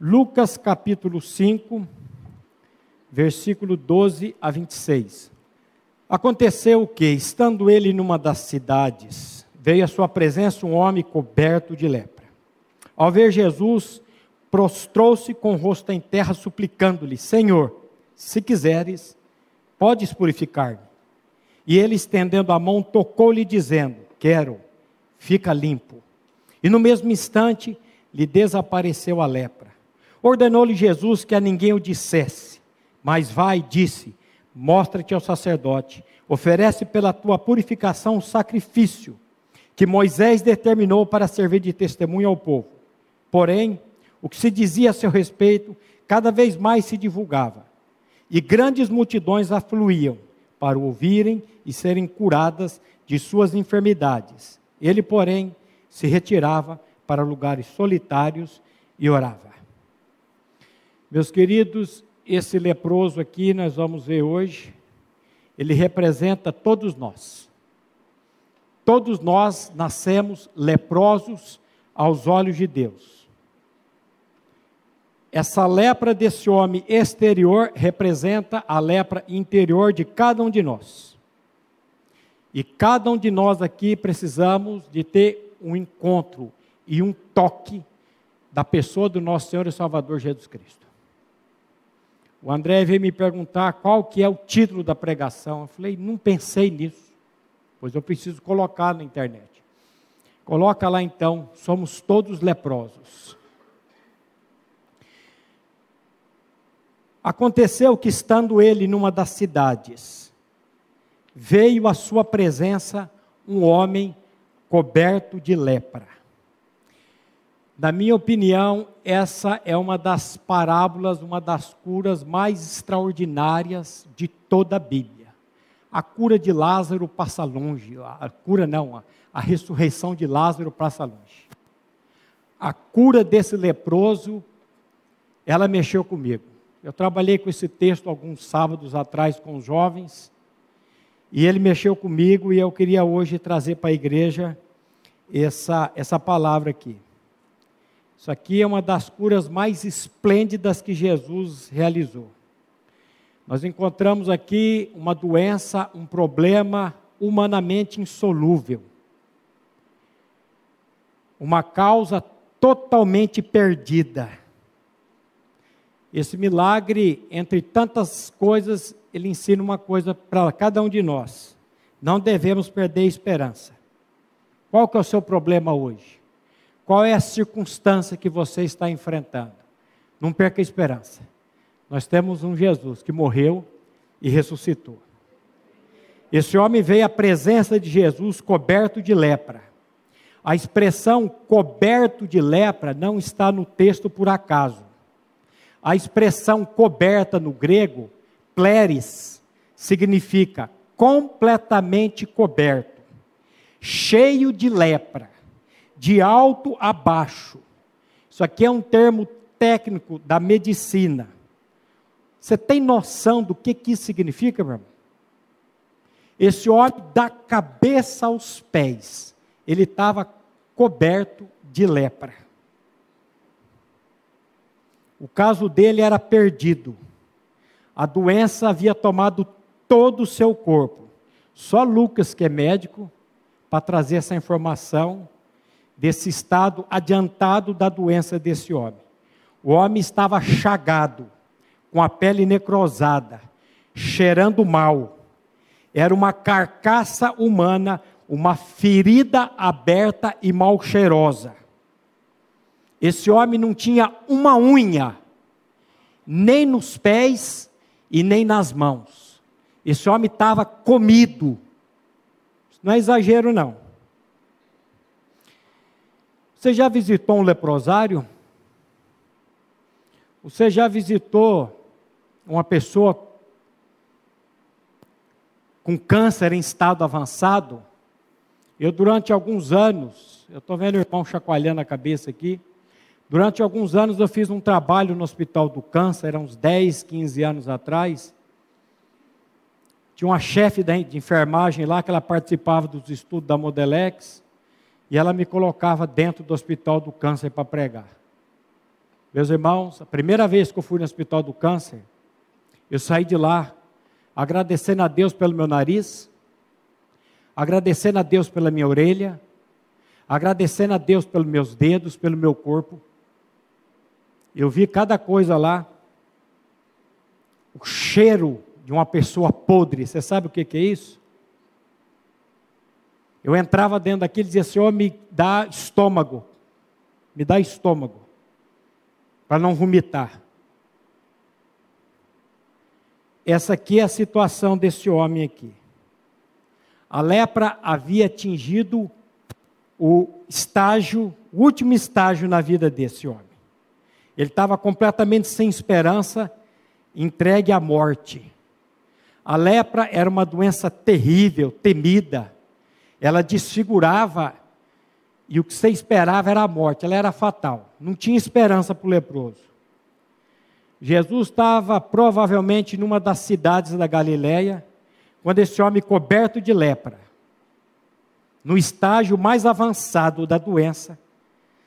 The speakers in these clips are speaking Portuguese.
Lucas capítulo 5, versículo 12 a 26. Aconteceu que, estando ele numa das cidades, veio à sua presença um homem coberto de lepra. Ao ver Jesus, prostrou-se com o rosto em terra, suplicando-lhe: Senhor, se quiseres, podes purificar-me. E ele, estendendo a mão, tocou-lhe, dizendo: Quero, fica limpo. E no mesmo instante lhe desapareceu a lepra. Ordenou-lhe Jesus que a ninguém o dissesse, mas vai, disse: Mostra-te ao sacerdote, oferece pela tua purificação um sacrifício que Moisés determinou para servir de testemunho ao povo. Porém, o que se dizia a seu respeito cada vez mais se divulgava, e grandes multidões afluíam para ouvirem e serem curadas de suas enfermidades. Ele, porém, se retirava para lugares solitários e orava. Meus queridos, esse leproso aqui, nós vamos ver hoje, ele representa todos nós. Todos nós nascemos leprosos aos olhos de Deus. Essa lepra desse homem exterior representa a lepra interior de cada um de nós. E cada um de nós aqui precisamos de ter um encontro e um toque da pessoa do nosso Senhor e Salvador Jesus Cristo. O André veio me perguntar qual que é o título da pregação. Eu falei, não pensei nisso, pois eu preciso colocar na internet. Coloca lá então, somos todos leprosos. Aconteceu que, estando ele numa das cidades, veio à sua presença um homem coberto de lepra. Na minha opinião, essa é uma das parábolas, uma das curas mais extraordinárias de toda a Bíblia. A cura de Lázaro passa longe, a cura não, a, a ressurreição de Lázaro passa longe. A cura desse leproso, ela mexeu comigo. Eu trabalhei com esse texto alguns sábados atrás com os jovens, e ele mexeu comigo e eu queria hoje trazer para a igreja essa, essa palavra aqui. Isso aqui é uma das curas mais esplêndidas que Jesus realizou. Nós encontramos aqui uma doença, um problema humanamente insolúvel. Uma causa totalmente perdida. Esse milagre, entre tantas coisas, ele ensina uma coisa para cada um de nós. Não devemos perder a esperança. Qual que é o seu problema hoje? Qual é a circunstância que você está enfrentando? Não perca a esperança. Nós temos um Jesus que morreu e ressuscitou. Esse homem veio à presença de Jesus coberto de lepra. A expressão coberto de lepra não está no texto por acaso. A expressão coberta no grego, pleris, significa completamente coberto, cheio de lepra de alto a baixo. Isso aqui é um termo técnico da medicina. Você tem noção do que, que isso significa, meu irmão? Esse homem, da cabeça aos pés, ele estava coberto de lepra. O caso dele era perdido. A doença havia tomado todo o seu corpo. Só Lucas, que é médico, para trazer essa informação desse estado adiantado da doença desse homem. O homem estava chagado, com a pele necrosada, cheirando mal. Era uma carcaça humana, uma ferida aberta e mal cheirosa. Esse homem não tinha uma unha, nem nos pés e nem nas mãos. Esse homem estava comido. Não é exagero, não. Você já visitou um leprosário? Você já visitou uma pessoa com câncer em estado avançado? Eu, durante alguns anos, eu estou vendo o irmão chacoalhando a cabeça aqui. Durante alguns anos eu fiz um trabalho no Hospital do Câncer, eram uns 10, 15 anos atrás. Tinha uma chefe de enfermagem lá que ela participava dos estudos da Modelex. E ela me colocava dentro do hospital do câncer para pregar. Meus irmãos, a primeira vez que eu fui no Hospital do Câncer, eu saí de lá agradecendo a Deus pelo meu nariz, agradecendo a Deus pela minha orelha, agradecendo a Deus pelos meus dedos, pelo meu corpo. Eu vi cada coisa lá. O cheiro de uma pessoa podre. Você sabe o que, é isso? Eu entrava dentro daquilo e dizia: Senhor, me dá estômago. Me dá estômago. Para não vomitar. Essa aqui é a situação desse homem aqui. A lepra havia atingido o estágio, o último estágio na vida desse homem. Ele estava completamente sem esperança, entregue à morte. A lepra era uma doença terrível, temida. Ela desfigurava e o que você esperava era a morte, ela era fatal. Não tinha esperança para o leproso. Jesus estava provavelmente numa das cidades da Galiléia, quando esse homem coberto de lepra, no estágio mais avançado da doença,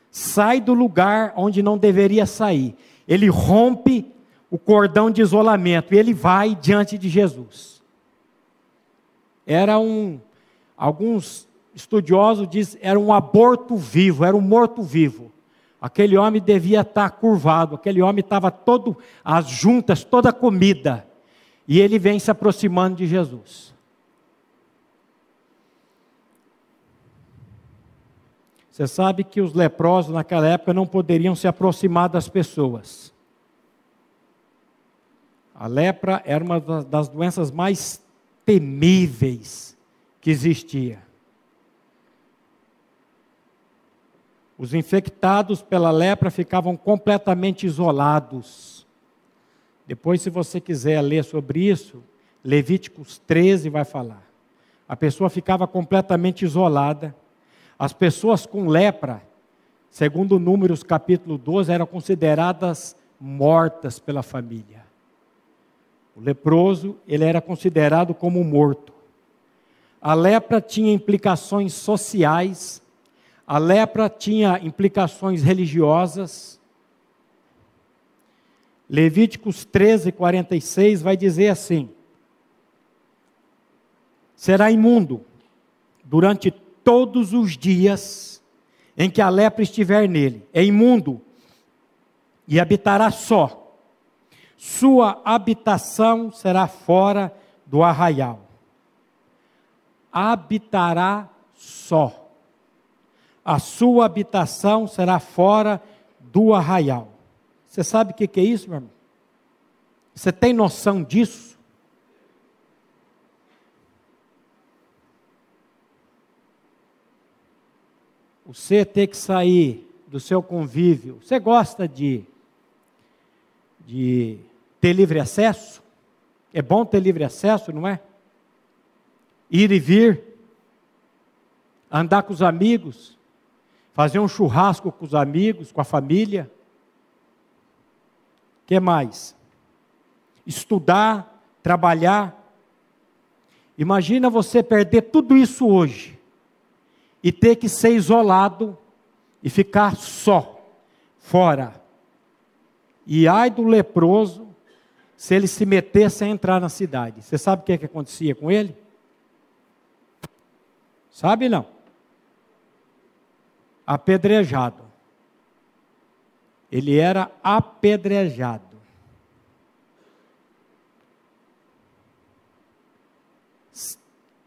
sai do lugar onde não deveria sair. Ele rompe o cordão de isolamento e ele vai diante de Jesus. Era um, alguns estudiosos dizem, era um aborto vivo, era um morto vivo. Aquele homem devia estar curvado, aquele homem estava todo, as juntas, toda comida. E ele vem se aproximando de Jesus. Você sabe que os leprosos naquela época não poderiam se aproximar das pessoas. A lepra era uma das doenças mais temíveis que existia. Os infectados pela lepra ficavam completamente isolados. Depois, se você quiser ler sobre isso, Levíticos 13 vai falar. A pessoa ficava completamente isolada. As pessoas com lepra, segundo Números capítulo 12, eram consideradas mortas pela família. O leproso, ele era considerado como morto. A lepra tinha implicações sociais a lepra tinha implicações religiosas. Levíticos 13, 46 vai dizer assim: será imundo durante todos os dias em que a lepra estiver nele. É imundo e habitará só. Sua habitação será fora do arraial. Habitará só a sua habitação será fora do arraial. Você sabe o que é isso, meu irmão? Você tem noção disso? Você ter que sair do seu convívio. Você gosta de, de ter livre acesso? É bom ter livre acesso, não é? Ir e vir, andar com os amigos, fazer um churrasco com os amigos, com a família. O que mais? Estudar, trabalhar. Imagina você perder tudo isso hoje e ter que ser isolado e ficar só, fora. E ai do leproso se ele se metesse a entrar na cidade. Você sabe o que, é que acontecia com ele? Sabe não? apedrejado. Ele era apedrejado.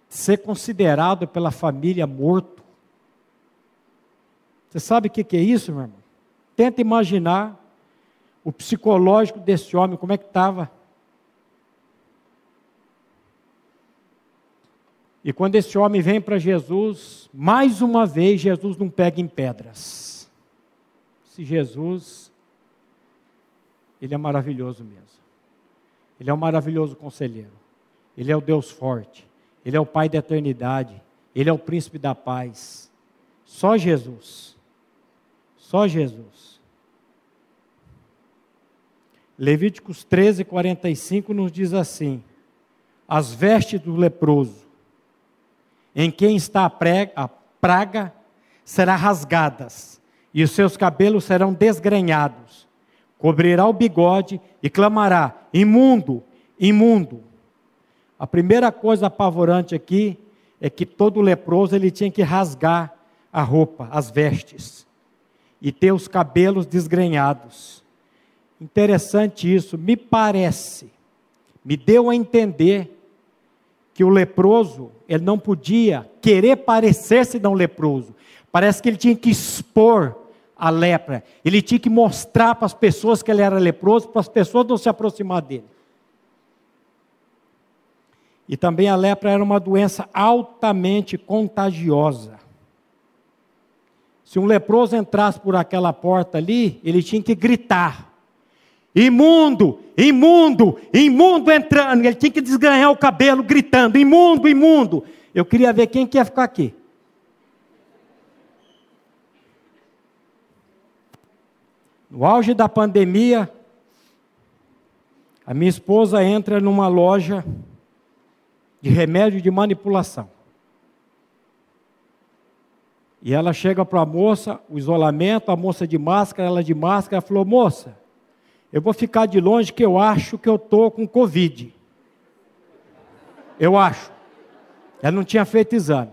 Ser considerado pela família morto. Você sabe o que é isso, meu irmão? Tenta imaginar o psicológico desse homem, como é que estava. E quando esse homem vem para Jesus, mais uma vez Jesus não pega em pedras. Se Jesus, ele é maravilhoso mesmo. Ele é um maravilhoso conselheiro. Ele é o Deus forte. Ele é o Pai da eternidade. Ele é o príncipe da paz. Só Jesus. Só Jesus. Levíticos 13, 45 nos diz assim: As vestes do leproso em quem está a, prega, a praga será rasgadas, e os seus cabelos serão desgrenhados, cobrirá o bigode e clamará: imundo, imundo. A primeira coisa apavorante aqui é que todo leproso ele tinha que rasgar a roupa, as vestes, e ter os cabelos desgrenhados. Interessante isso, me parece, me deu a entender que o leproso, ele não podia querer parecer-se não leproso. Parece que ele tinha que expor a lepra. Ele tinha que mostrar para as pessoas que ele era leproso, para as pessoas não se aproximar dele. E também a lepra era uma doença altamente contagiosa. Se um leproso entrasse por aquela porta ali, ele tinha que gritar: imundo, imundo, imundo entrando. Ele tinha que desganhar o cabelo gritando: imundo, imundo. Eu queria ver quem que ia ficar aqui. No auge da pandemia, a minha esposa entra numa loja de remédio de manipulação. E ela chega para a moça, o isolamento, a moça de máscara, ela de máscara, falou: Moça, eu vou ficar de longe que eu acho que eu estou com Covid. Eu acho. Ela não tinha feito exame.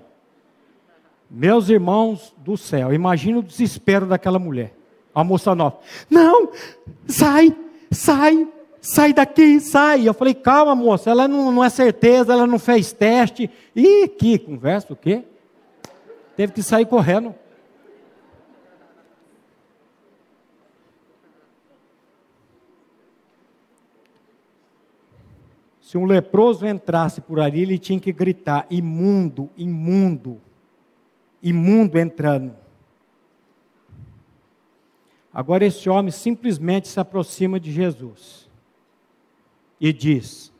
Meus irmãos do céu, imagina o desespero daquela mulher. A moça nova. Não, sai, sai, sai daqui, sai. Eu falei, calma, moça, ela não, não é certeza, ela não fez teste. E que conversa, o quê? Teve que sair correndo. Se um leproso entrasse por ali, ele tinha que gritar: imundo, imundo, imundo entrando. Agora, esse homem simplesmente se aproxima de Jesus e diz: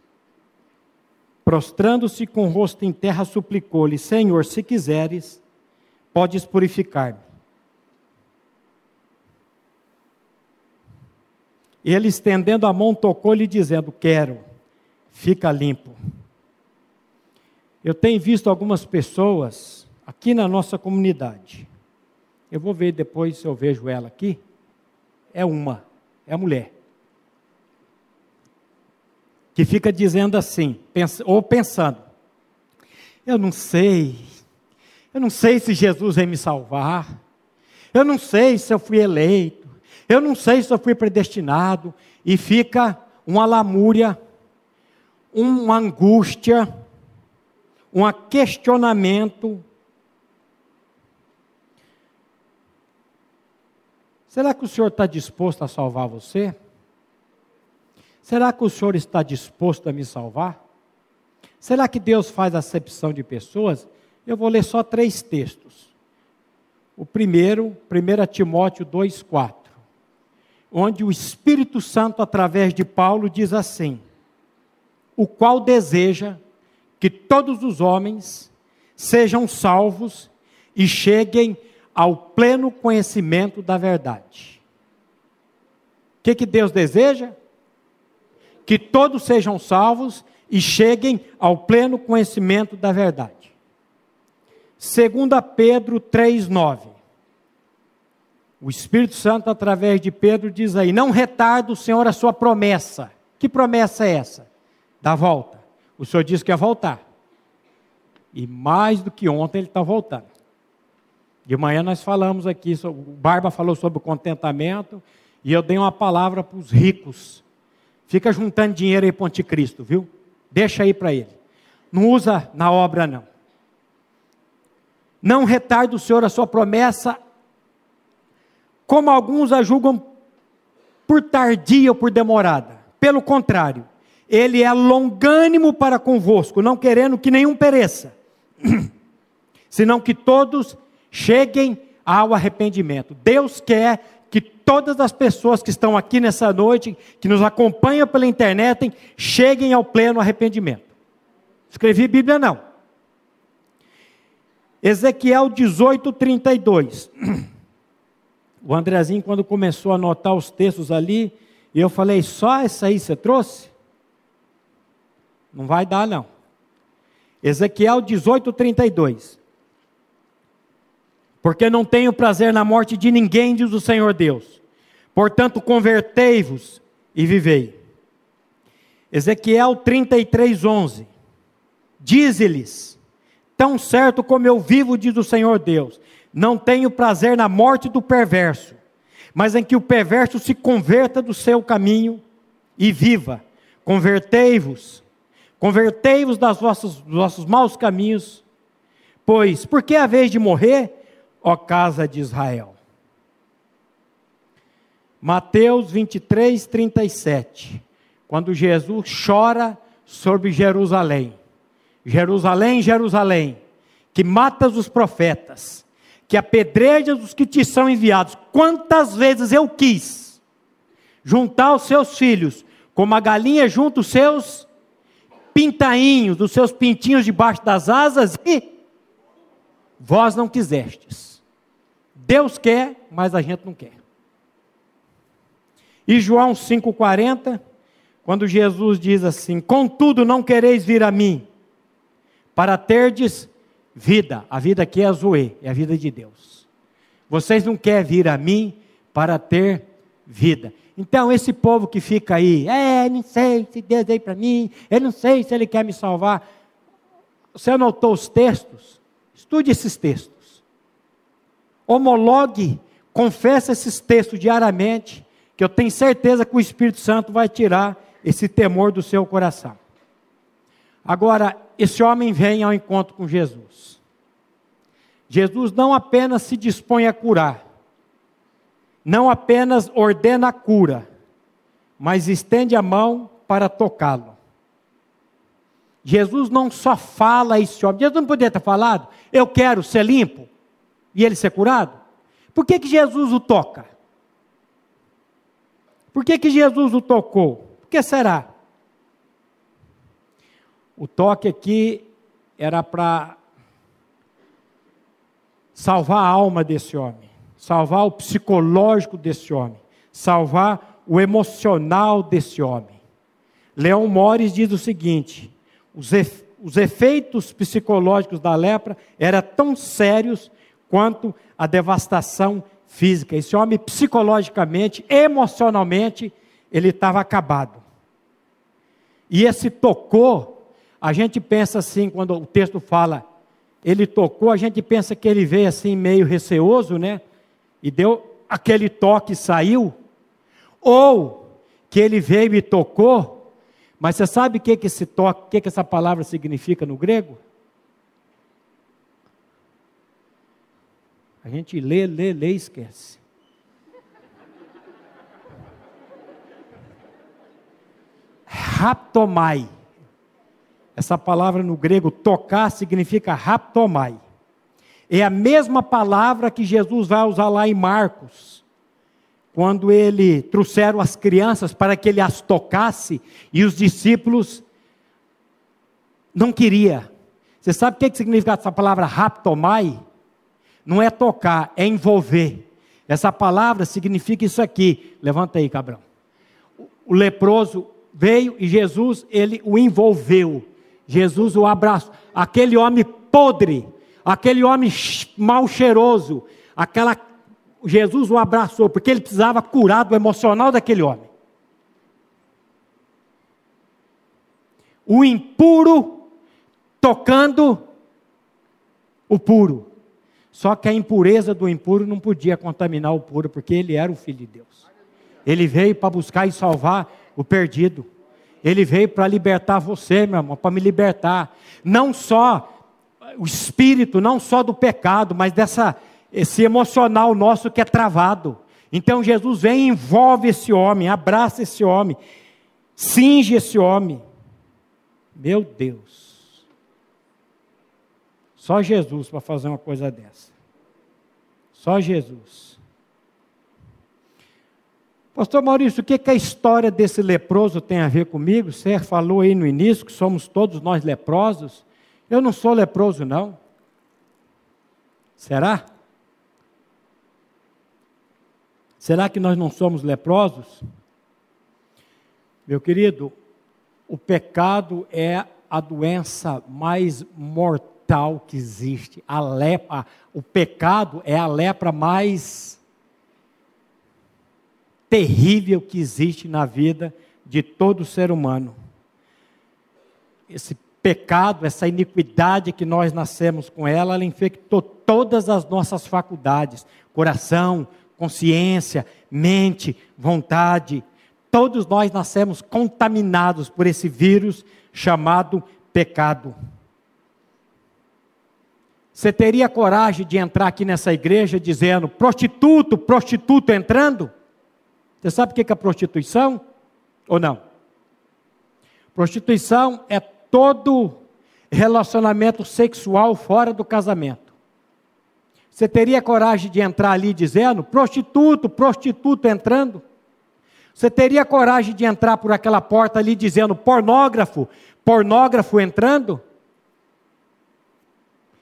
prostrando-se com o rosto em terra, suplicou-lhe: Senhor, se quiseres, podes purificar-me. Ele, estendendo a mão, tocou-lhe, dizendo: Quero, fica limpo. Eu tenho visto algumas pessoas aqui na nossa comunidade. Eu vou ver depois se eu vejo ela aqui. É uma, é a mulher que fica dizendo assim, ou pensando: eu não sei, eu não sei se Jesus vai me salvar, eu não sei se eu fui eleito, eu não sei se eu fui predestinado, e fica uma lamúria, uma angústia, um questionamento. Será que o Senhor está disposto a salvar você? Será que o Senhor está disposto a me salvar? Será que Deus faz acepção de pessoas? Eu vou ler só três textos. O primeiro, 1 Timóteo 2,4, onde o Espírito Santo, através de Paulo, diz assim: O qual deseja que todos os homens sejam salvos e cheguem ao pleno conhecimento da verdade. O que, que Deus deseja? que todos sejam salvos e cheguem ao pleno conhecimento da verdade. 2 Pedro 3,9. O Espírito Santo, através de Pedro, diz aí: Não retarda o Senhor a sua promessa. Que promessa é essa? Da volta. O Senhor disse que ia voltar. E mais do que ontem, ele está voltando. De manhã nós falamos aqui, o Barba falou sobre o contentamento, e eu dei uma palavra para os ricos Fica juntando dinheiro aí para o anticristo, viu? Deixa aí para ele. Não usa na obra, não. Não retarda o Senhor a sua promessa, como alguns a julgam por tardia ou por demorada. Pelo contrário, ele é longânimo para convosco, não querendo que nenhum pereça, senão que todos cheguem ao arrependimento. Deus quer que todas as pessoas que estão aqui nessa noite, que nos acompanham pela internet, cheguem ao pleno arrependimento. Escrevi Bíblia não. Ezequiel 18, 32. O Andrezinho, quando começou a anotar os textos ali, eu falei, só essa aí você trouxe? Não vai dar, não. Ezequiel 18, 32. Porque não tenho prazer na morte de ninguém, diz o Senhor Deus. Portanto, convertei-vos e vivei. Ezequiel 33, 11. Diz-lhes: Tão certo como eu vivo, diz o Senhor Deus, não tenho prazer na morte do perverso, mas em que o perverso se converta do seu caminho e viva. Convertei-vos, convertei-vos das vossas, dos vossos maus caminhos, pois, por que a vez de morrer, ó casa de Israel? Mateus 23, 37. Quando Jesus chora sobre Jerusalém. Jerusalém, Jerusalém, que matas os profetas, que apedrejas os que te são enviados. Quantas vezes eu quis juntar os seus filhos, como a galinha junta os seus pintainhos, os seus pintinhos debaixo das asas, e vós não quisestes. Deus quer, mas a gente não quer. E João 5,40, quando Jesus diz assim: Contudo, não quereis vir a mim, para terdes vida. A vida aqui é a Zoe, é a vida de Deus. Vocês não querem vir a mim para ter vida. Então, esse povo que fica aí, é, não sei se Deus veio para mim, eu não sei se Ele quer me salvar. Você anotou os textos? Estude esses textos. Homologue, confessa esses textos diariamente, que eu tenho certeza que o Espírito Santo vai tirar esse temor do seu coração. Agora, esse homem vem ao encontro com Jesus. Jesus não apenas se dispõe a curar, não apenas ordena a cura, mas estende a mão para tocá-lo. Jesus não só fala esse homem, Jesus não poderia ter falado, eu quero ser limpo, e ele ser curado. Por que, que Jesus o toca? Por que, que Jesus o tocou? Por que será? O toque aqui era para salvar a alma desse homem, salvar o psicológico desse homem, salvar o emocional desse homem. Leão Mores diz o seguinte: os, os efeitos psicológicos da lepra eram tão sérios quanto a devastação física. Esse homem, psicologicamente, emocionalmente, ele estava acabado. E esse tocou, a gente pensa assim, quando o texto fala, ele tocou, a gente pensa que ele veio assim meio receoso, né? E deu aquele toque e saiu. Ou que ele veio e tocou, mas você sabe o que, que esse toque, o que, que essa palavra significa no grego? A gente lê, lê, lê e esquece. Raptomai. Essa palavra no grego tocar significa raptomai. É a mesma palavra que Jesus vai usar lá em Marcos, quando ele trouxeram as crianças para que ele as tocasse e os discípulos não queria. Você sabe o que significa essa palavra raptomai? Não é tocar, é envolver. Essa palavra significa isso aqui. Levanta aí, cabrão. O leproso veio e Jesus, ele o envolveu. Jesus o abraçou. Aquele homem podre, aquele homem mal cheiroso, aquela Jesus o abraçou, porque ele precisava curar do emocional daquele homem. O impuro tocando o puro. Só que a impureza do impuro não podia contaminar o puro, porque ele era o filho de Deus. Ele veio para buscar e salvar o perdido. Ele veio para libertar você, meu irmão, para me libertar. Não só o espírito, não só do pecado, mas dessa esse emocional nosso que é travado. Então Jesus vem envolve esse homem, abraça esse homem, cinge esse homem. Meu Deus. Só Jesus para fazer uma coisa dessa. Só Jesus. Pastor Maurício, o que, que a história desse leproso tem a ver comigo? Você falou aí no início que somos todos nós leprosos. Eu não sou leproso, não. Será? Será que nós não somos leprosos? Meu querido, o pecado é a doença mais mortal que existe. A lepra, o pecado é a lepra mais terrível que existe na vida de todo ser humano. Esse pecado, essa iniquidade que nós nascemos com ela, ela infectou todas as nossas faculdades: coração, consciência, mente, vontade. Todos nós nascemos contaminados por esse vírus chamado pecado. Você teria coragem de entrar aqui nessa igreja dizendo prostituto, prostituto entrando? Você sabe o que é prostituição? Ou não? Prostituição é todo relacionamento sexual fora do casamento. Você teria coragem de entrar ali dizendo prostituto, prostituto entrando? Você teria coragem de entrar por aquela porta ali dizendo pornógrafo, pornógrafo entrando?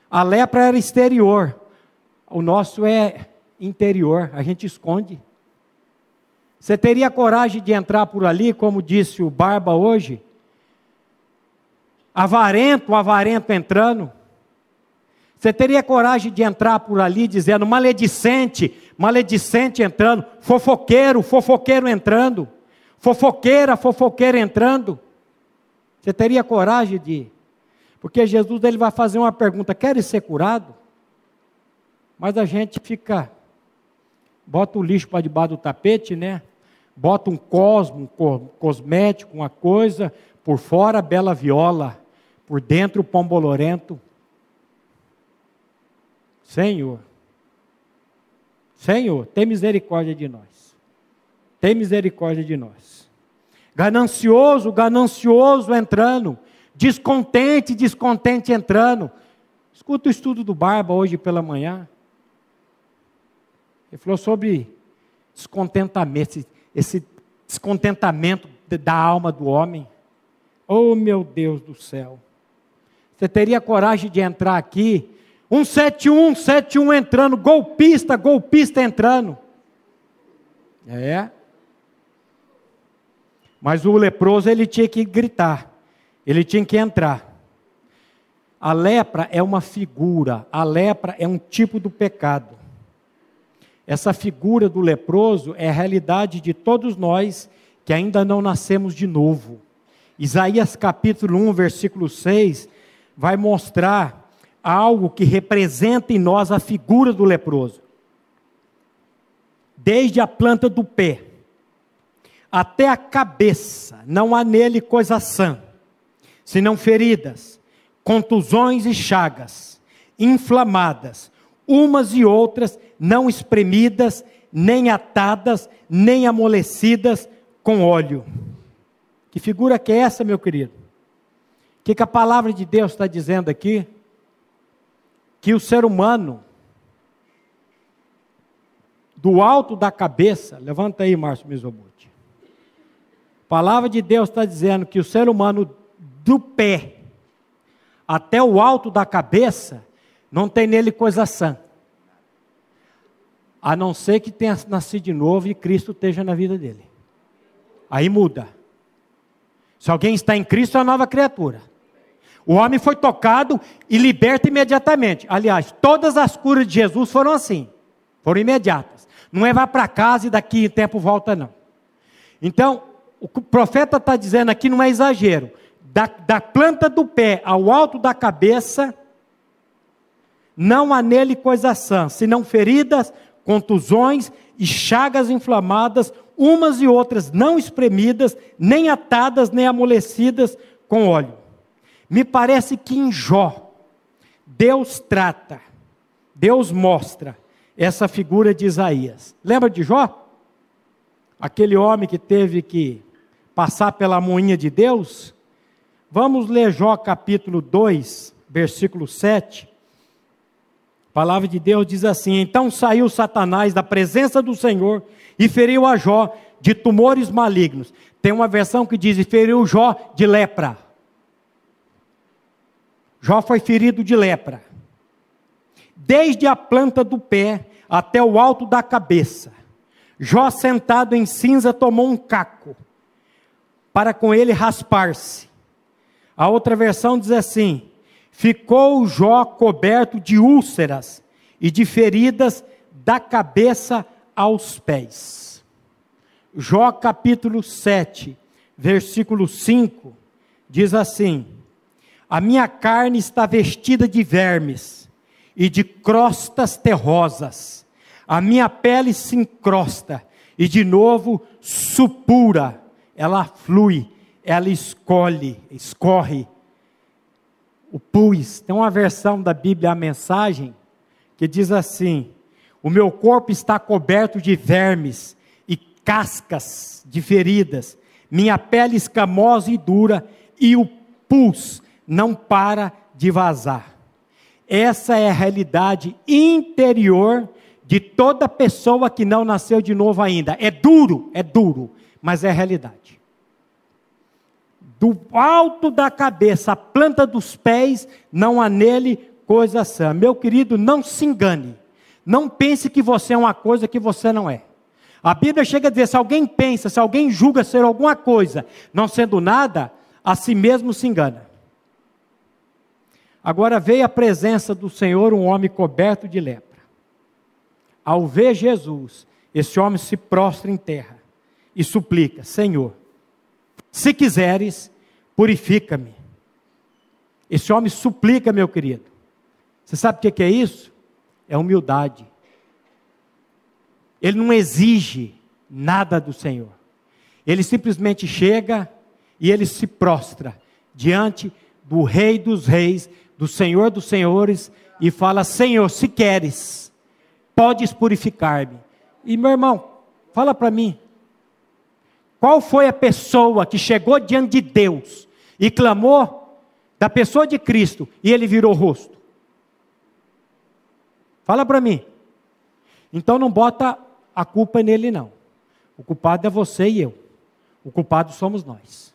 A lepra era exterior, o nosso é interior, a gente esconde. Você teria coragem de entrar por ali, como disse o Barba hoje? Avarento, avarento entrando. Você teria coragem de entrar por ali dizendo maledicente, maledicente entrando, fofoqueiro, fofoqueiro entrando, fofoqueira, fofoqueira entrando? Você teria coragem de? Porque Jesus ele vai fazer uma pergunta: queres ser curado? Mas a gente fica, bota o lixo para debaixo do tapete, né? Bota um cosmo, um cosmético, uma coisa, por fora bela viola, por dentro pombolorento. Senhor, Senhor, tem misericórdia de nós. Tem misericórdia de nós. Ganancioso, ganancioso entrando. Descontente, descontente entrando. Escuta o estudo do Barba hoje pela manhã. Ele falou sobre descontentamento, esse descontentamento da alma do homem. Oh, meu Deus do céu. Você teria coragem de entrar aqui 171, 71 entrando, golpista, golpista entrando. É. Mas o leproso ele tinha que gritar, ele tinha que entrar. A lepra é uma figura, a lepra é um tipo do pecado. Essa figura do leproso é a realidade de todos nós que ainda não nascemos de novo. Isaías capítulo 1, versículo 6, vai mostrar algo que representa em nós a figura do leproso. Desde a planta do pé até a cabeça, não há nele coisa sã, senão feridas, contusões e chagas, inflamadas, umas e outras não espremidas, nem atadas, nem amolecidas com óleo. Que figura que é essa, meu querido? O que, que a palavra de Deus está dizendo aqui? que o ser humano, do alto da cabeça, levanta aí, Márcio Mizobuti. A palavra de Deus está dizendo que o ser humano, do pé até o alto da cabeça, não tem nele coisa sã. A não ser que tenha nascido de novo e Cristo esteja na vida dele. Aí muda. Se alguém está em Cristo, é uma nova criatura. O homem foi tocado e liberto imediatamente. Aliás, todas as curas de Jesus foram assim, foram imediatas. Não é vá para casa e daqui a tempo volta, não. Então, o que o profeta está dizendo aqui não é exagero. Da, da planta do pé ao alto da cabeça, não há nele coisa sã, senão feridas, contusões e chagas inflamadas, umas e outras não espremidas, nem atadas, nem amolecidas com óleo. Me parece que em Jó, Deus trata, Deus mostra essa figura de Isaías. Lembra de Jó? Aquele homem que teve que passar pela moinha de Deus? Vamos ler Jó capítulo 2, versículo 7. A palavra de Deus diz assim: Então saiu Satanás da presença do Senhor e feriu a Jó de tumores malignos. Tem uma versão que diz: feriu Jó de lepra. Jó foi ferido de lepra, desde a planta do pé até o alto da cabeça. Jó, sentado em cinza, tomou um caco, para com ele raspar-se. A outra versão diz assim: ficou Jó coberto de úlceras e de feridas da cabeça aos pés. Jó capítulo 7, versículo 5, diz assim: A minha carne está vestida de vermes e de crostas terrosas, a minha pele se encrosta e de novo supura, ela flui, ela escolhe, escorre. O pus, tem uma versão da Bíblia, a mensagem, que diz assim: O meu corpo está coberto de vermes e cascas de feridas, minha pele escamosa e dura, e o pus não para de vazar. Essa é a realidade interior de toda pessoa que não nasceu de novo ainda. É duro, é duro, mas é a realidade. Do alto da cabeça, a planta dos pés, não há nele coisa sã. Meu querido, não se engane. Não pense que você é uma coisa que você não é. A Bíblia chega a dizer: se alguém pensa, se alguém julga ser alguma coisa, não sendo nada, a si mesmo se engana. Agora veio a presença do Senhor um homem coberto de lepra. Ao ver Jesus, esse homem se prostra em terra e suplica: Senhor, se quiseres, purifica-me. Esse homem suplica, meu querido. Você sabe o que é isso? É humildade. Ele não exige nada do Senhor. Ele simplesmente chega e ele se prostra diante do Rei dos Reis, do Senhor dos Senhores, e fala: Senhor, se queres, podes purificar-me. E meu irmão, fala para mim, qual foi a pessoa que chegou diante de Deus e clamou da pessoa de Cristo e ele virou rosto? Fala para mim. Então não bota a culpa nele não. O culpado é você e eu. O culpado somos nós.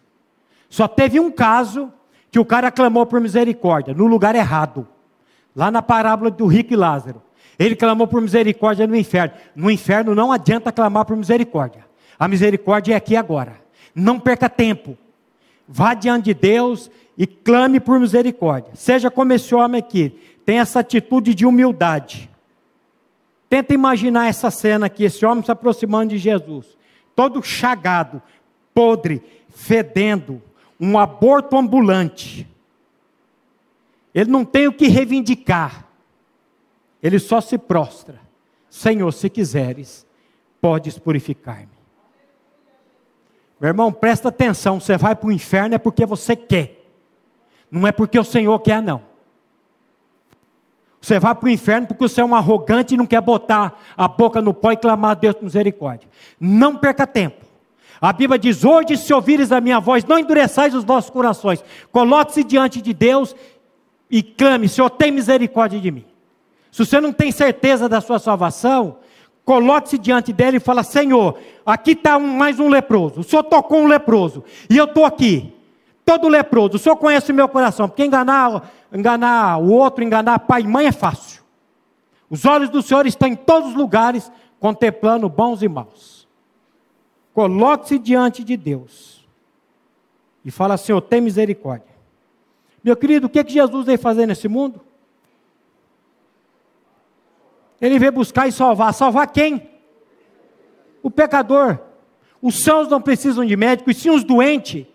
Só teve um caso que o cara clamou por misericórdia, no lugar errado. Lá na parábola do rico e Lázaro. Ele clamou por misericórdia no inferno. No inferno não adianta clamar por misericórdia. A misericórdia é aqui agora. Não perca tempo. Vá diante de Deus e clame por misericórdia. Seja como esse homem aqui tem essa atitude de humildade. Tenta imaginar essa cena aqui, esse homem se aproximando de Jesus, todo chagado, podre, fedendo, um aborto ambulante. Ele não tem o que reivindicar. Ele só se prostra. Senhor, se quiseres, podes purificar-me. Meu irmão, presta atenção, você vai para o inferno é porque você quer. Não é porque o Senhor quer, não. Você vai para o inferno porque você é um arrogante e não quer botar a boca no pó e clamar a Deus por misericórdia. Não perca tempo. A Bíblia diz: Hoje, se ouvires a minha voz, não endureçais os vossos corações. Coloque-se diante de Deus e clame: Senhor, tem misericórdia de mim. Se você não tem certeza da sua salvação, coloque-se diante dele e fala: Senhor, aqui está um, mais um leproso. O Senhor tocou um leproso e eu estou aqui todo leproso. O senhor conhece o meu coração, porque enganar, enganar o outro, enganar pai e mãe é fácil. Os olhos do Senhor estão em todos os lugares, contemplando bons e maus. Coloque-se diante de Deus e fala: Senhor, tem misericórdia. Meu querido, o que, é que Jesus veio fazer nesse mundo? Ele veio buscar e salvar. Salvar quem? O pecador. Os sãos não precisam de médico, e sim os doentes.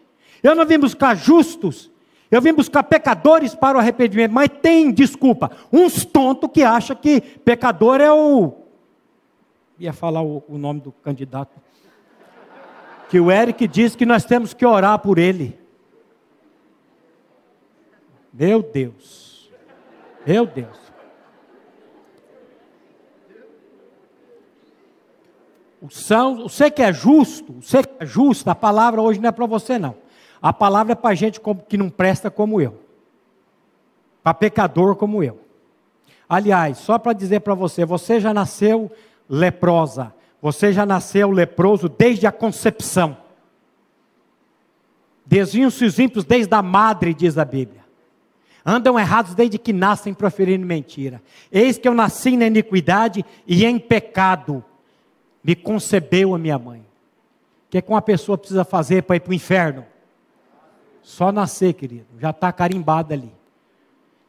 Eu não vim buscar justos, eu vim buscar pecadores para o arrependimento. Mas tem, desculpa, uns tontos que acham que pecador é o. Ia falar o, o nome do candidato. Que o Eric disse que nós temos que orar por ele. Meu Deus. Meu Deus. O são, você que é justo, você que é justo, a palavra hoje não é para você não. A palavra é para gente que não presta como eu, para pecador como eu. Aliás, só para dizer para você, você já nasceu leprosa, você já nasceu leproso desde a concepção. Desviam-se os ímpios desde a madre, diz a Bíblia. Andam errados desde que nascem proferindo mentira. Eis que eu nasci na iniquidade e em pecado me concebeu a minha mãe. O que, é que uma pessoa precisa fazer para ir para o inferno? Só nascer, querido, já está carimbado ali.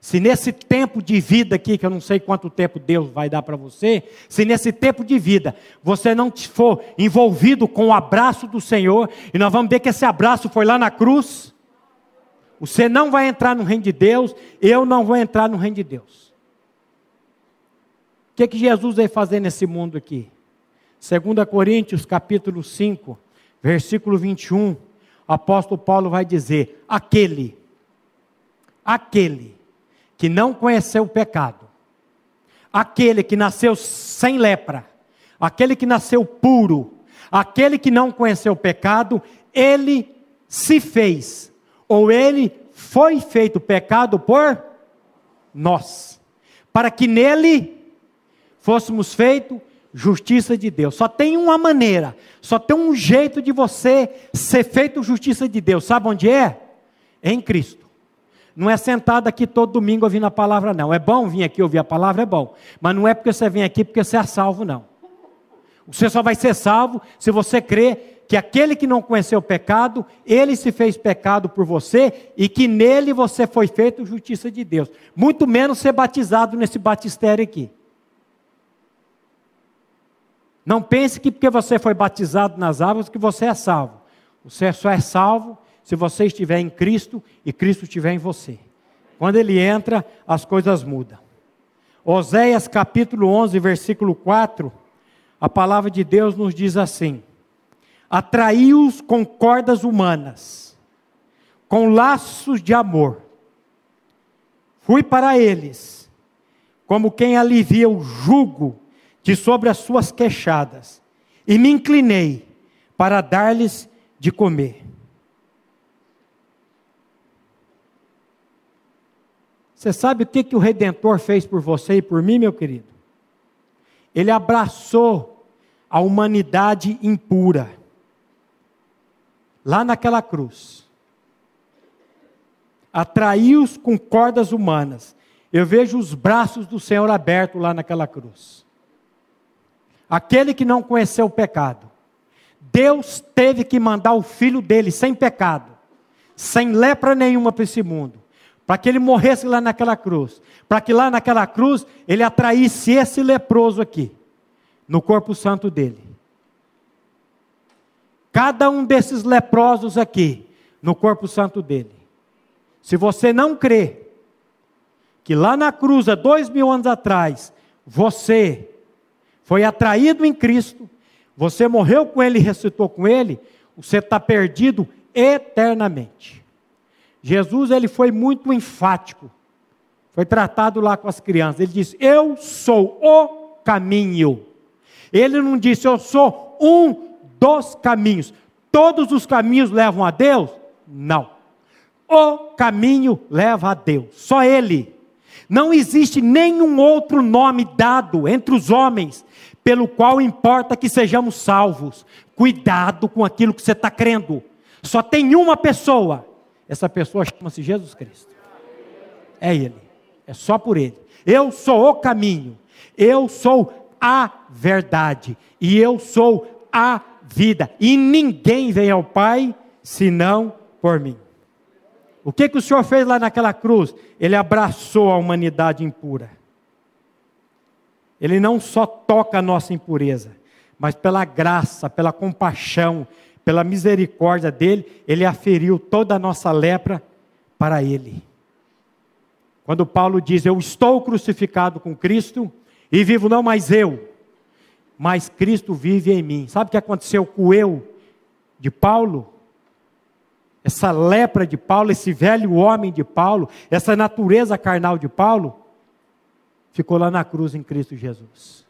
se nesse tempo de vida aqui, que eu não sei quanto tempo Deus vai dar para você, se nesse tempo de vida você não for envolvido com o abraço do Senhor, e nós vamos ver que esse abraço foi lá na cruz, você não vai entrar no reino de Deus, eu não vou entrar no reino de Deus. O que, que Jesus veio fazer nesse mundo aqui? 2 Coríntios capítulo 5, versículo 21, o apóstolo Paulo vai dizer: aquele, aquele que não conheceu o pecado, aquele que nasceu sem lepra, aquele que nasceu puro, aquele que não conheceu o pecado, ele se fez, ou ele foi feito pecado por nós, para que nele fôssemos feitos justiça de Deus. Só tem uma maneira, só tem um jeito de você ser feito justiça de Deus. Sabe onde é? É em Cristo. Não é sentado aqui todo domingo ouvindo a palavra, não. É bom vir aqui ouvir a palavra, é bom. Mas não é porque você vem aqui porque você é salvo, não. Você só vai ser salvo se você crer que aquele que não conheceu o pecado, ele se fez pecado por você e que nele você foi feito justiça de Deus. Muito menos ser batizado nesse batistério aqui. Não pense que porque você foi batizado nas águas que você é salvo. Você só é salvo se você estiver em Cristo e Cristo estiver em você. Quando ele entra, as coisas mudam. Oséias capítulo 11, versículo 4, a palavra de Deus nos diz assim: Atraiu-os com cordas humanas, com laços de amor. Fui para eles, como quem alivia o jugo de sobre as suas queixadas, e me inclinei para dar-lhes de comer. Você sabe o que, que o Redentor fez por você e por mim, meu querido? Ele abraçou a humanidade impura, lá naquela cruz. Atraiu-os com cordas humanas. Eu vejo os braços do Senhor abertos lá naquela cruz. Aquele que não conheceu o pecado. Deus teve que mandar o filho dele sem pecado, sem lepra nenhuma para esse mundo para que ele morresse lá naquela cruz, para que lá naquela cruz ele atraísse esse leproso aqui, no corpo santo dele. Cada um desses leprosos aqui, no corpo santo dele. Se você não crê que lá na cruz, há dois mil anos atrás, você foi atraído em Cristo, você morreu com Ele e ressuscitou com Ele, você está perdido eternamente. Jesus ele foi muito enfático. Foi tratado lá com as crianças. Ele disse: Eu sou o caminho. Ele não disse: Eu sou um dos caminhos. Todos os caminhos levam a Deus? Não. O caminho leva a Deus. Só Ele. Não existe nenhum outro nome dado entre os homens pelo qual importa que sejamos salvos. Cuidado com aquilo que você está crendo. Só tem uma pessoa essa pessoa chama-se Jesus Cristo. É Ele. É só por Ele. Eu sou o caminho. Eu sou a verdade. E eu sou a vida. E ninguém vem ao Pai senão por mim. O que, que o Senhor fez lá naquela cruz? Ele abraçou a humanidade impura. Ele não só toca a nossa impureza, mas pela graça, pela compaixão, pela misericórdia dele, ele aferiu toda a nossa lepra para ele. Quando Paulo diz: Eu estou crucificado com Cristo e vivo não mais eu, mas Cristo vive em mim. Sabe o que aconteceu com o eu de Paulo? Essa lepra de Paulo, esse velho homem de Paulo, essa natureza carnal de Paulo, ficou lá na cruz em Cristo Jesus.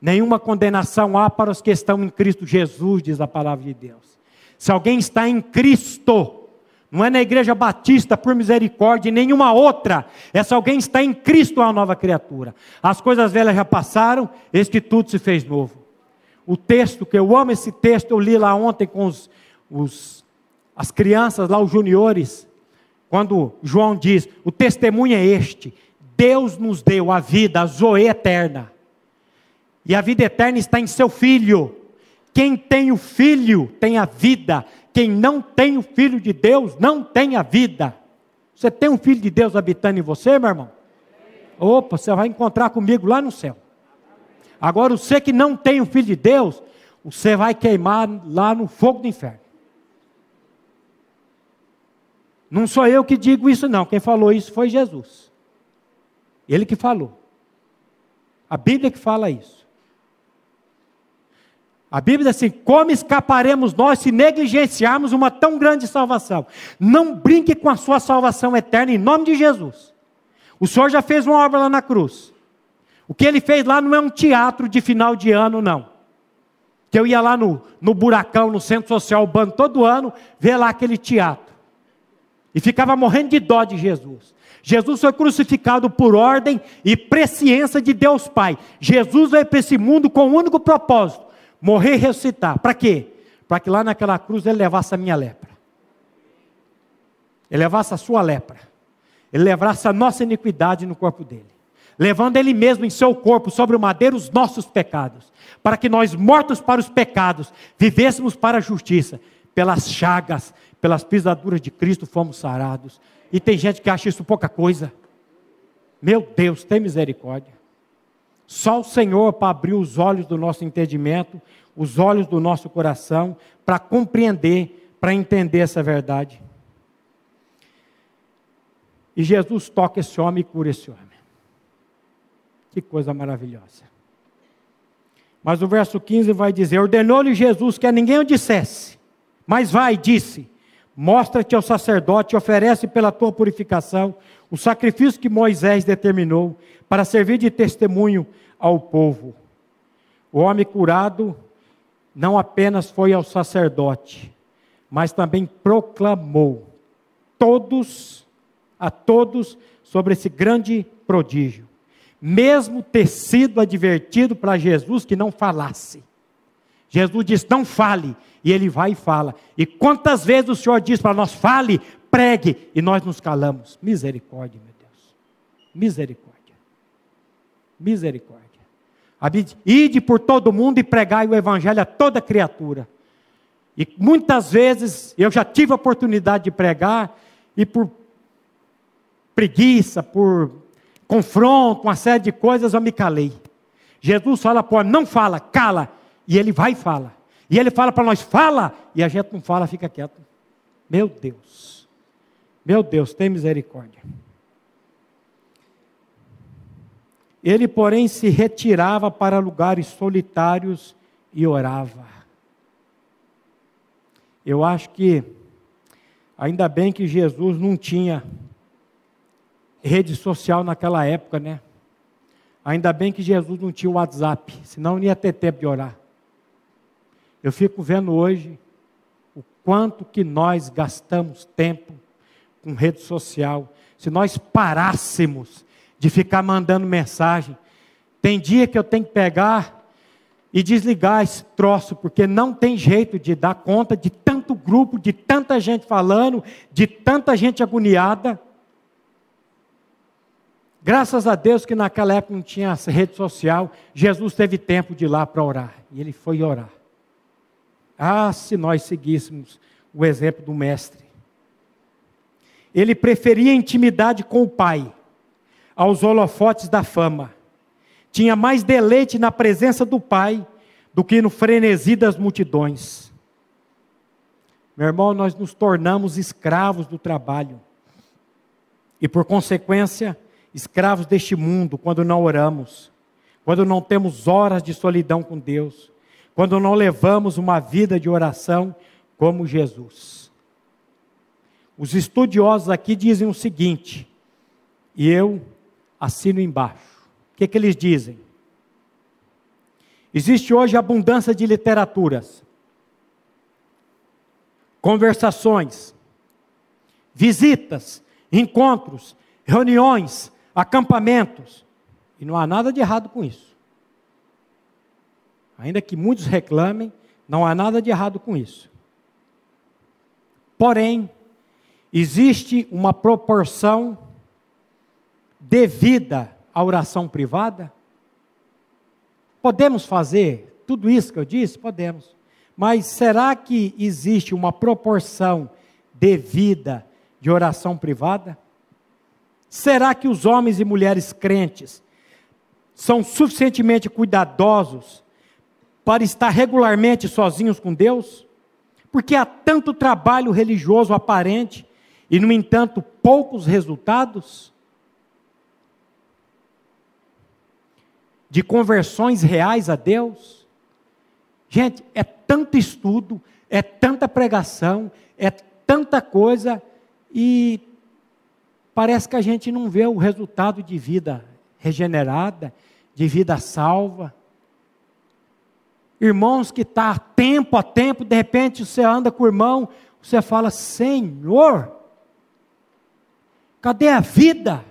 Nenhuma condenação há para os que estão em Cristo Jesus, diz a palavra de Deus. Se alguém está em Cristo, não é na igreja batista por misericórdia, nenhuma outra. É se alguém está em Cristo, é uma nova criatura. As coisas velhas já passaram, este tudo se fez novo. O texto, que eu amo esse texto, eu li lá ontem com os, os as crianças, lá os juniores, quando João diz: o testemunho é este: Deus nos deu a vida, a zoe eterna. E a vida eterna está em seu filho. Quem tem o filho tem a vida. Quem não tem o filho de Deus não tem a vida. Você tem um filho de Deus habitando em você, meu irmão? Opa, você vai encontrar comigo lá no céu. Agora, você que não tem um filho de Deus, você vai queimar lá no fogo do inferno. Não sou eu que digo isso, não. Quem falou isso foi Jesus. Ele que falou. A Bíblia que fala isso. A Bíblia diz assim: como escaparemos nós se negligenciarmos uma tão grande salvação? Não brinque com a sua salvação eterna em nome de Jesus. O Senhor já fez uma obra lá na cruz. O que ele fez lá não é um teatro de final de ano, não. Que eu ia lá no, no buracão, no centro social, bando todo ano, ver lá aquele teatro. E ficava morrendo de dó de Jesus. Jesus foi crucificado por ordem e presciência de Deus Pai. Jesus veio para esse mundo com um único propósito: morrer e ressuscitar. Para quê? Para que lá naquela cruz ele levasse a minha lepra. Ele levasse a sua lepra. Ele levasse a nossa iniquidade no corpo dele. Levando ele mesmo em seu corpo sobre o madeiro os nossos pecados. Para que nós, mortos para os pecados, vivêssemos para a justiça. Pelas chagas, pelas pisaduras de Cristo fomos sarados. E tem gente que acha isso pouca coisa. Meu Deus, tem misericórdia. Só o Senhor para abrir os olhos do nosso entendimento, os olhos do nosso coração, para compreender, para entender essa verdade. E Jesus toca esse homem e cura esse homem. Que coisa maravilhosa. Mas o verso 15 vai dizer: Ordenou-lhe Jesus que a ninguém o dissesse, mas vai, disse: Mostra-te ao sacerdote e oferece pela tua purificação o sacrifício que Moisés determinou para servir de testemunho ao povo. O homem curado não apenas foi ao sacerdote, mas também proclamou todos a todos sobre esse grande prodígio. Mesmo ter sido advertido para Jesus que não falasse. Jesus disse: "Não fale", e ele vai e fala. E quantas vezes o Senhor diz para nós: fale, pregue, e nós nos calamos. Misericórdia, meu Deus. Misericórdia. Misericórdia. Ide por todo mundo e pregai o evangelho a toda criatura. E muitas vezes eu já tive a oportunidade de pregar e por preguiça, por confronto, uma série de coisas eu me calei. Jesus fala, pô, não fala, cala. E ele vai e fala. E ele fala para nós, fala, e a gente não fala, fica quieto. Meu Deus, meu Deus, tem misericórdia. Ele, porém, se retirava para lugares solitários e orava. Eu acho que, ainda bem que Jesus não tinha rede social naquela época, né? Ainda bem que Jesus não tinha o WhatsApp, senão não ia ter tempo de orar. Eu fico vendo hoje o quanto que nós gastamos tempo com rede social. Se nós parássemos de ficar mandando mensagem, tem dia que eu tenho que pegar e desligar esse troço, porque não tem jeito de dar conta de tanto grupo, de tanta gente falando, de tanta gente agoniada. Graças a Deus que naquela época não tinha rede social, Jesus teve tempo de ir lá para orar. E ele foi orar. Ah, se nós seguíssemos o exemplo do Mestre. Ele preferia intimidade com o Pai aos holofotes da fama. Tinha mais deleite na presença do Pai do que no frenesi das multidões. Meu irmão, nós nos tornamos escravos do trabalho. E por consequência, escravos deste mundo quando não oramos, quando não temos horas de solidão com Deus quando não levamos uma vida de oração como Jesus. Os estudiosos aqui dizem o seguinte, e eu assino embaixo. O que, que eles dizem? Existe hoje abundância de literaturas, conversações, visitas, encontros, reuniões, acampamentos, e não há nada de errado com isso. Ainda que muitos reclamem, não há nada de errado com isso. Porém, existe uma proporção devida à oração privada? Podemos fazer tudo isso que eu disse? Podemos. Mas será que existe uma proporção devida de oração privada? Será que os homens e mulheres crentes são suficientemente cuidadosos para estar regularmente sozinhos com Deus? Porque há tanto trabalho religioso aparente e, no entanto, poucos resultados? De conversões reais a Deus? Gente, é tanto estudo, é tanta pregação, é tanta coisa e parece que a gente não vê o resultado de vida regenerada, de vida salva. Irmãos que está tempo a tempo, de repente você anda com o irmão, você fala: Senhor, cadê a vida?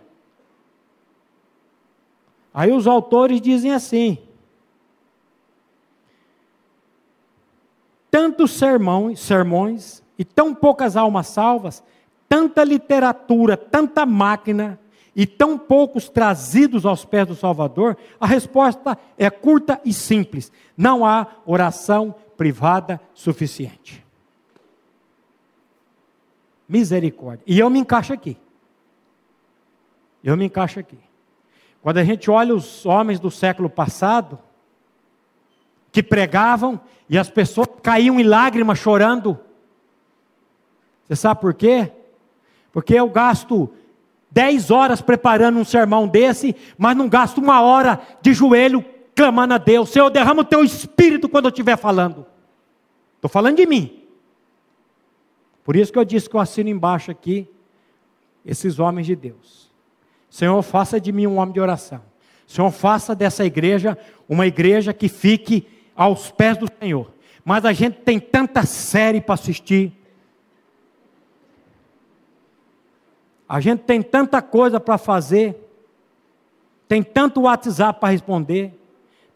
Aí os autores dizem assim: tantos sermões, sermões e tão poucas almas salvas, tanta literatura, tanta máquina e tão poucos trazidos aos pés do Salvador, a resposta é curta e simples: não há oração privada suficiente. Misericórdia. E eu me encaixo aqui. Eu me encaixo aqui. Quando a gente olha os homens do século passado, que pregavam e as pessoas caíam em lágrimas chorando. Você sabe por quê? Porque eu gasto 10 horas preparando um sermão desse, mas não gasto uma hora de joelho clamando a Deus: Senhor, derrama o teu espírito quando eu estiver falando. Estou falando de mim. Por isso que eu disse que eu assino embaixo aqui esses homens de Deus. Senhor, faça de mim um homem de oração. Senhor, faça dessa igreja uma igreja que fique aos pés do Senhor. Mas a gente tem tanta série para assistir, A gente tem tanta coisa para fazer, tem tanto WhatsApp para responder,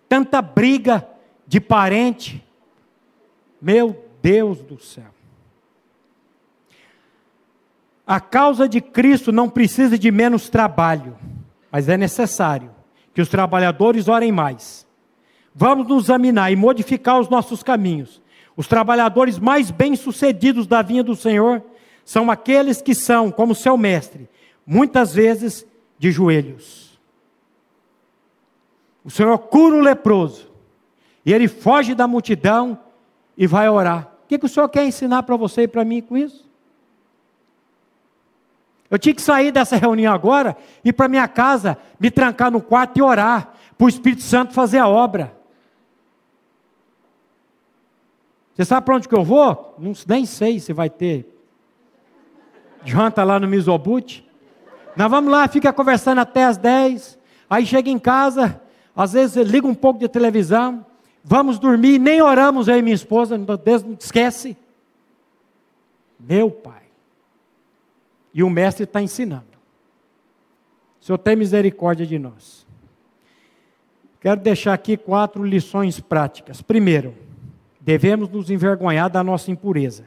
tanta briga de parente. Meu Deus do céu. A causa de Cristo não precisa de menos trabalho, mas é necessário que os trabalhadores orem mais. Vamos nos examinar e modificar os nossos caminhos. Os trabalhadores mais bem-sucedidos da vinha do Senhor são aqueles que são, como seu mestre, muitas vezes de joelhos. O Senhor cura o leproso, e ele foge da multidão e vai orar. O que, que o Senhor quer ensinar para você e para mim com isso? Eu tinha que sair dessa reunião agora, ir para minha casa, me trancar no quarto e orar, para o Espírito Santo fazer a obra. Você sabe para onde que eu vou? Não, nem sei se vai ter janta lá no Misobute. Nós vamos lá, fica conversando até as 10. Aí chega em casa, às vezes liga um pouco de televisão. Vamos dormir, nem oramos e minha esposa, Deus não esquece. Meu pai. E o mestre está ensinando. O Senhor tem misericórdia de nós. Quero deixar aqui quatro lições práticas. Primeiro, devemos nos envergonhar da nossa impureza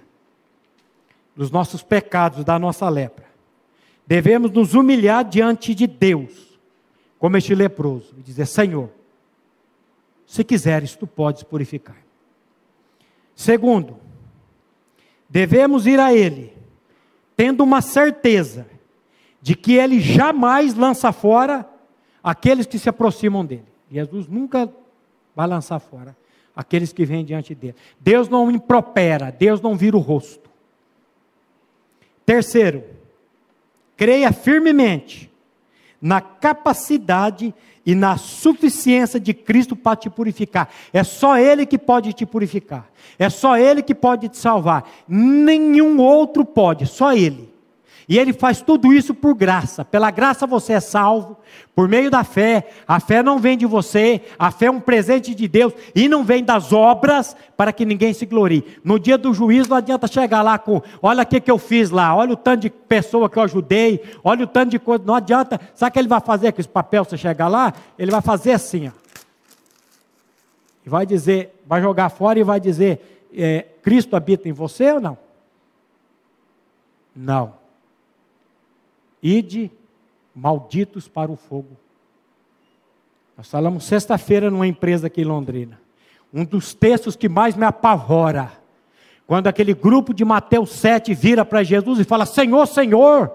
dos nossos pecados, da nossa lepra. Devemos nos humilhar diante de Deus, como este leproso, e dizer: Senhor, se quiseres, tu podes purificar. Segundo, devemos ir a Ele, tendo uma certeza de que Ele jamais lança fora aqueles que se aproximam dele. Jesus nunca vai lançar fora aqueles que vêm diante dele. Deus não impropera, Deus não vira o rosto. Terceiro, creia firmemente na capacidade e na suficiência de Cristo para te purificar. É só Ele que pode te purificar. É só Ele que pode te salvar. Nenhum outro pode, só Ele. E ele faz tudo isso por graça. Pela graça você é salvo, por meio da fé. A fé não vem de você, a fé é um presente de Deus e não vem das obras para que ninguém se glorie. No dia do juízo não adianta chegar lá com, olha o que, que eu fiz lá, olha o tanto de pessoa que eu ajudei, olha o tanto de coisa. Não adianta, sabe o que ele vai fazer com esse papel você chegar lá? Ele vai fazer assim, ó. E vai dizer, vai jogar fora e vai dizer, é, Cristo habita em você ou não? Não. Ide malditos para o fogo. Nós falamos sexta-feira numa empresa aqui em Londrina. Um dos textos que mais me apavora. Quando aquele grupo de Mateus 7 vira para Jesus e fala: Senhor, Senhor,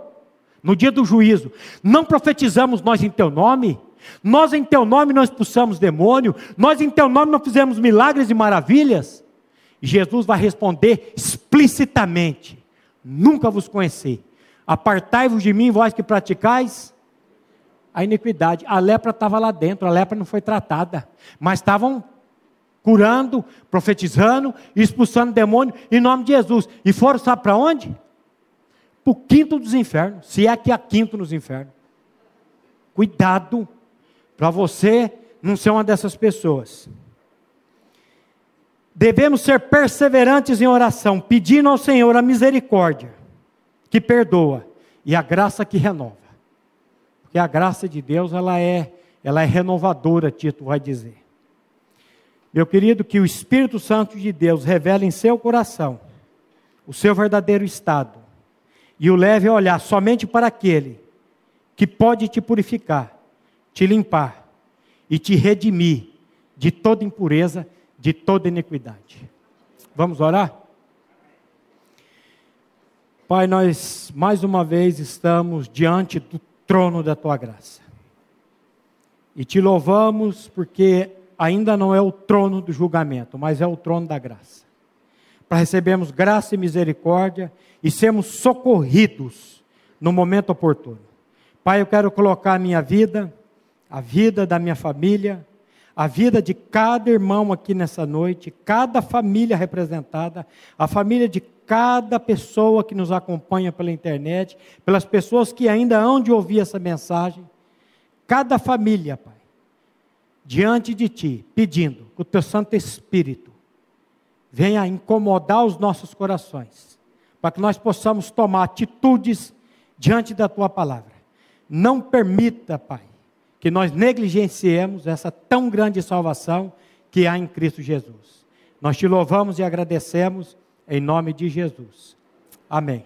no dia do juízo, não profetizamos nós em teu nome? Nós em teu nome não expulsamos demônio, nós em teu nome não fizemos milagres e maravilhas? Jesus vai responder explicitamente: Nunca vos conheci. Apartai-vos de mim, vós que praticais a iniquidade. A lepra estava lá dentro, a lepra não foi tratada, mas estavam curando, profetizando, expulsando demônio em nome de Jesus. E foram, sabe para onde? Para o quinto dos infernos, se é que há quinto nos infernos. Cuidado, para você não ser uma dessas pessoas. Devemos ser perseverantes em oração, pedindo ao Senhor a misericórdia, que perdoa, e a graça que renova. Porque a graça de Deus, ela é, ela é renovadora, Tito vai dizer. Meu querido, que o Espírito Santo de Deus revele em seu coração o seu verdadeiro estado e o leve a olhar somente para aquele que pode te purificar, te limpar e te redimir de toda impureza, de toda iniquidade. Vamos orar? Pai, nós mais uma vez estamos diante do trono da tua graça. E te louvamos porque ainda não é o trono do julgamento, mas é o trono da graça. Para recebermos graça e misericórdia e sermos socorridos no momento oportuno. Pai, eu quero colocar a minha vida, a vida da minha família, a vida de cada irmão aqui nessa noite, cada família representada, a família de cada pessoa que nos acompanha pela internet, pelas pessoas que ainda hão de ouvir essa mensagem, cada família, Pai diante de Ti, pedindo que o Teu Santo Espírito venha incomodar os nossos corações, para que nós possamos tomar atitudes diante da Tua palavra. Não permita, Pai, que nós negligenciemos essa tão grande salvação que há em Cristo Jesus. Nós te louvamos e agradecemos em nome de Jesus. Amém.